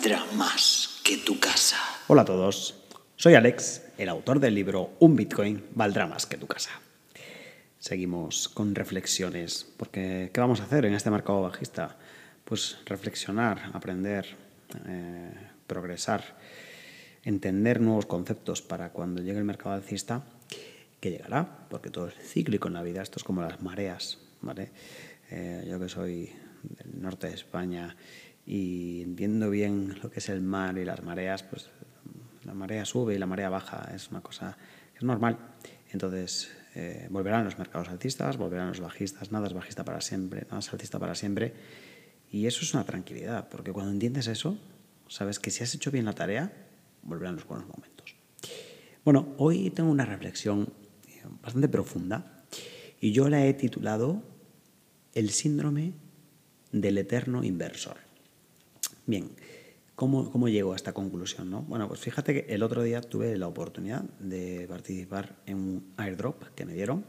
valdrá más que tu casa. Hola a todos, soy Alex, el autor del libro Un Bitcoin valdrá más que tu casa. Seguimos con reflexiones, porque ¿qué vamos a hacer en este mercado bajista? Pues reflexionar, aprender, eh, progresar, entender nuevos conceptos para cuando llegue el mercado alcista, que llegará, porque todo es cíclico en la vida, esto es como las mareas, ¿vale? Eh, yo que soy del norte de España y entiendo bien lo que es el mar y las mareas, pues la marea sube y la marea baja, es una cosa que es normal. Entonces, eh, volverán los mercados alcistas, volverán los bajistas, nada es bajista para siempre, nada es altista para siempre. Y eso es una tranquilidad, porque cuando entiendes eso, sabes que si has hecho bien la tarea, volverán los buenos momentos. Bueno, hoy tengo una reflexión eh, bastante profunda y yo la he titulado El síndrome del eterno inversor. Bien, ¿cómo, ¿cómo llego a esta conclusión? No? Bueno, pues fíjate que el otro día tuve la oportunidad de participar en un airdrop que me dieron.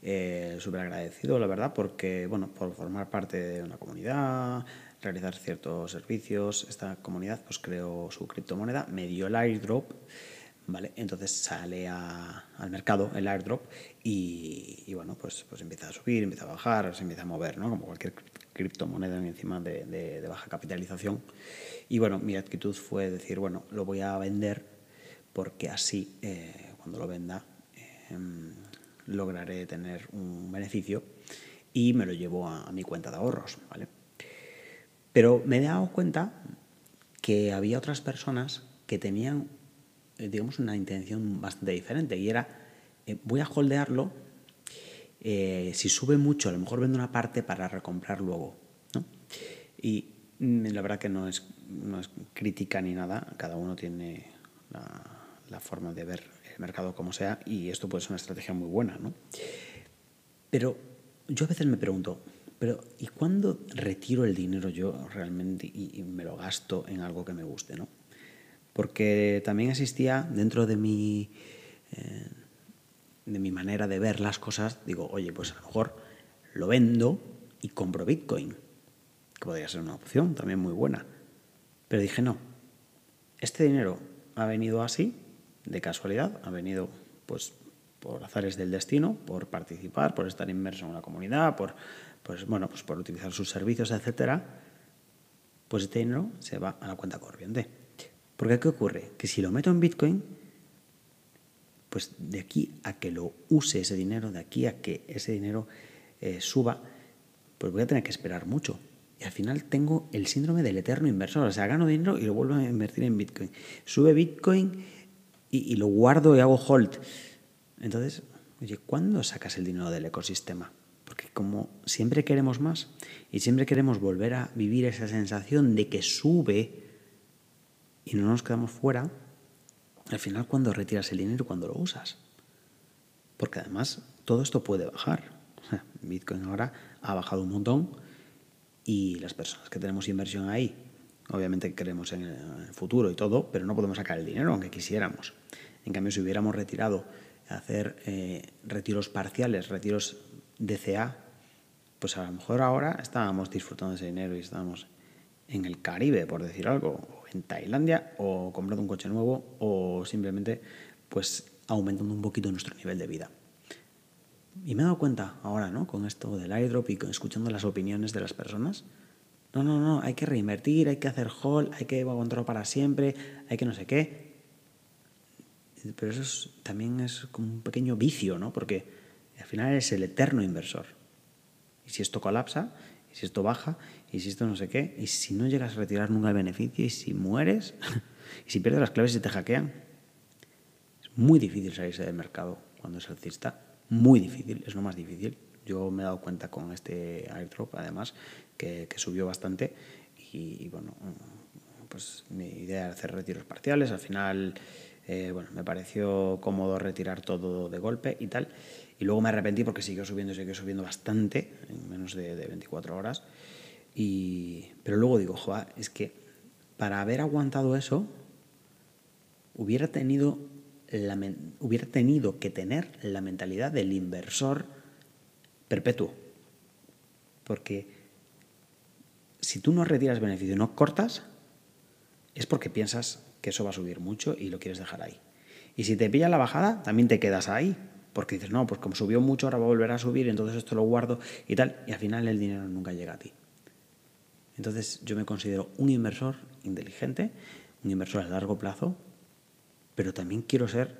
Eh, Súper agradecido, la verdad, porque, bueno, por formar parte de una comunidad, realizar ciertos servicios, esta comunidad pues creó su criptomoneda, me dio el airdrop, ¿vale? Entonces sale al mercado el airdrop y, bueno, pues, pues empieza a subir, empieza a bajar, se empieza a mover, ¿no? Como cualquier criptomoneda encima de, baja capitalización. Y bueno, mi actitud fue decir, bueno, lo voy a vender porque así, eh, cuando lo venda, em, lograré tener un beneficio y me lo llevo a, a mi cuenta de ahorros, ¿vale? Pero me he dado cuenta que había otras personas que tenían, digamos, una intención bastante diferente y era, eh, voy a holdearlo, eh, si sube mucho, a lo mejor vendo una parte para recomprar luego. Y mm, la verdad que no es, no es crítica ni nada, cada uno tiene la, forma de ver el mercado como sea y esto puede ser una estrategia muy buena. ¿no? Pero yo a veces me pregunto, pero ¿y cuándo retiro el dinero yo realmente y, me lo gasto en algo que me guste? ¿no? Porque también existía dentro de mi, eh, de mi manera de ver las cosas, digo, oye, pues a lo mejor lo vendo y compro Bitcoin, que podría ser una opción también muy buena. Pero dije, no, este dinero ha venido así, de casualidad, ha venido pues por azares del destino, por participar, por estar inmerso en una comunidad, por pues bueno, pues por utilizar sus servicios, etcétera, pues este dinero se va a la cuenta corriente. Porque ¿qué ocurre? Que si lo meto en Bitcoin, pues de aquí a que lo use ese dinero, de aquí a que ese dinero eh, suba, pues voy a tener que esperar mucho. Y al final tengo el síndrome del eterno inversor. O sea, gano dinero y lo vuelvo a invertir en Bitcoin. Sube Bitcoin y, y lo guardo y hago hold. Entonces, oye, ¿cuándo sacas el dinero del ecosistema? Porque como siempre queremos más y siempre queremos volver a vivir esa sensación de que sube y no nos quedamos fuera, al final cuando retiras el dinero, cuando lo usas. Porque además todo esto puede bajar. Bitcoin ahora ha bajado un montón y las personas que tenemos inversión ahí, obviamente queremos en el futuro y todo, pero no podemos sacar el dinero aunque quisiéramos. En cambio, si hubiéramos retirado, hacer eh, retiros parciales, retiros DCA, pues a lo mejor ahora estábamos disfrutando de ese dinero y estábamos en el Caribe, por decir algo, en Tailandia, o comprando un coche nuevo, o simplemente pues aumentando un poquito nuestro nivel de vida. Y me he dado cuenta ahora, ¿no? Con esto del airdrop y escuchando las opiniones de las personas. No, no, no, hay que reinvertir, hay que hacer hold, hay que aguantarlo para siempre, hay que no sé qué. Pero eso también es como un pequeño vicio, ¿no? Porque al final es el eterno inversor. Y si esto colapsa, y si esto baja, y si esto no sé qué, y si no llegas a retirar nunca el beneficio, y si mueres, y si pierdes las claves y te hackean, es muy difícil salirse del mercado cuando es alcista. Muy difícil, es lo más difícil. Yo me he dado cuenta con este airdrop, además, que, subió bastante. Y, bueno, pues mi idea era hacer retiros parciales. Al final, eh, bueno, me pareció cómodo retirar todo de golpe y tal. Y luego me arrepentí porque siguió subiendo, siguió subiendo bastante, en menos de, 24 horas. Y, pero luego digo, joa, es que para haber aguantado eso, hubiera tenido, hubiera tenido que tener la mentalidad del inversor perpetuo. Porque si tú no retiras beneficio, no cortas, es porque piensas que eso va a subir mucho y lo quieres dejar ahí. Y si te pilla la bajada, también te quedas ahí, porque dices, no, pues como subió mucho, ahora va a volver a subir, entonces esto lo guardo y tal, y al final el dinero nunca llega a ti. Entonces yo me considero un inversor inteligente, un inversor a largo plazo, pero también quiero ser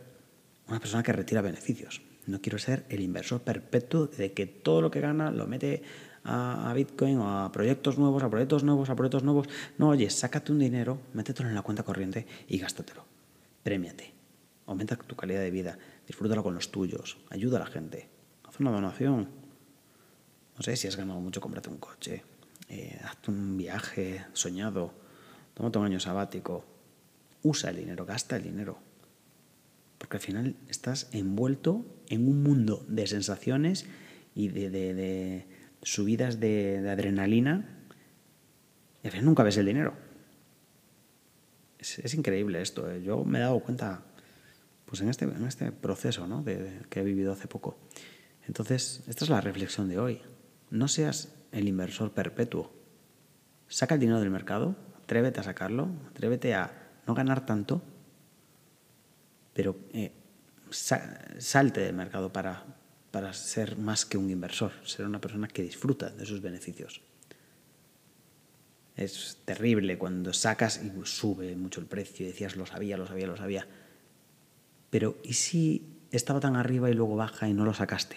una persona que retira beneficios. No quiero ser el inversor perpetuo de que todo lo que gana lo mete a, Bitcoin o a proyectos nuevos, a proyectos nuevos, a proyectos nuevos. No, oye, sácate un dinero, métetelo en la cuenta corriente y gástatelo. Premiate. Aumenta tu calidad de vida. Disfrútalo con los tuyos. Ayuda a la gente. Haz una donación. No sé si has ganado mucho, cómprate un coche. Eh, hazte un viaje soñado. Tómate un año sabático. Usa el dinero, gasta el dinero. Porque al final estás envuelto en un mundo de sensaciones y de, subidas de, adrenalina y al final nunca ves el dinero. Es, increíble esto. ¿eh? Yo me he dado cuenta pues en este, en este proceso ¿no? de, que he vivido hace poco. Entonces, esta es la reflexión de hoy. No seas el inversor perpetuo. Saca el dinero del mercado, atrévete a sacarlo, atrévete a no ganar tanto pero eh, salte del mercado para, para ser más que un inversor, ser una persona que disfruta de sus beneficios. Es terrible cuando sacas y sube mucho el precio y decías lo sabía, lo sabía, lo sabía. Pero ¿y si estaba tan arriba y luego baja y no lo sacaste?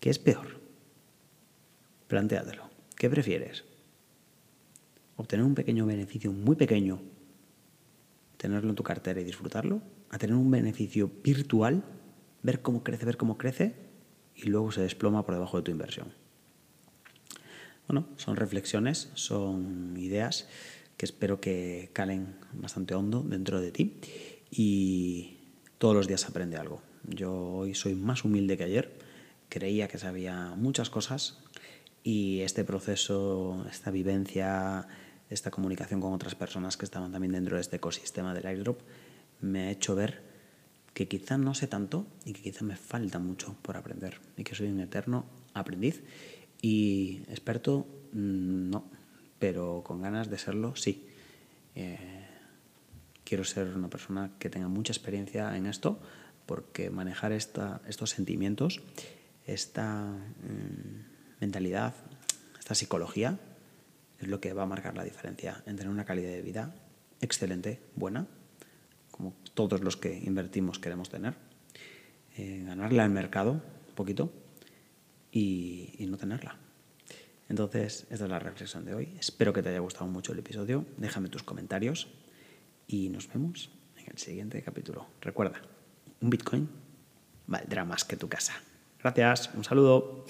¿Qué es peor? Plantéatelo. ¿Qué prefieres? ¿Obtener un pequeño beneficio muy pequeño, tenerlo en tu cartera y disfrutarlo? a tener un beneficio virtual, ver cómo crece, ver cómo crece, y luego se desploma por debajo de tu inversión. Bueno, son reflexiones, son ideas que espero que calen bastante hondo dentro de ti y todos los días aprende algo. Yo hoy soy más humilde que ayer, creía que sabía muchas cosas y este proceso, esta vivencia, esta comunicación con otras personas que estaban también dentro de este ecosistema del airdrop, me ha hecho ver que quizá no sé tanto y que quizá me falta mucho por aprender y que soy un eterno aprendiz y experto mm, no, pero con ganas de serlo sí. Eh, quiero ser una persona que tenga mucha experiencia en esto porque manejar estos sentimientos, esta mm, mentalidad, esta psicología es lo que va a marcar la diferencia en tener una calidad de vida excelente, buena como todos los que invertimos queremos tener, eh, ganarle al mercado un poquito y no tenerla. Entonces, esta es la reflexión de hoy. Espero que te haya gustado mucho el episodio. Déjame tus comentarios y nos vemos en el siguiente capítulo. Recuerda, un Bitcoin valdrá más que tu casa. Gracias, un saludo.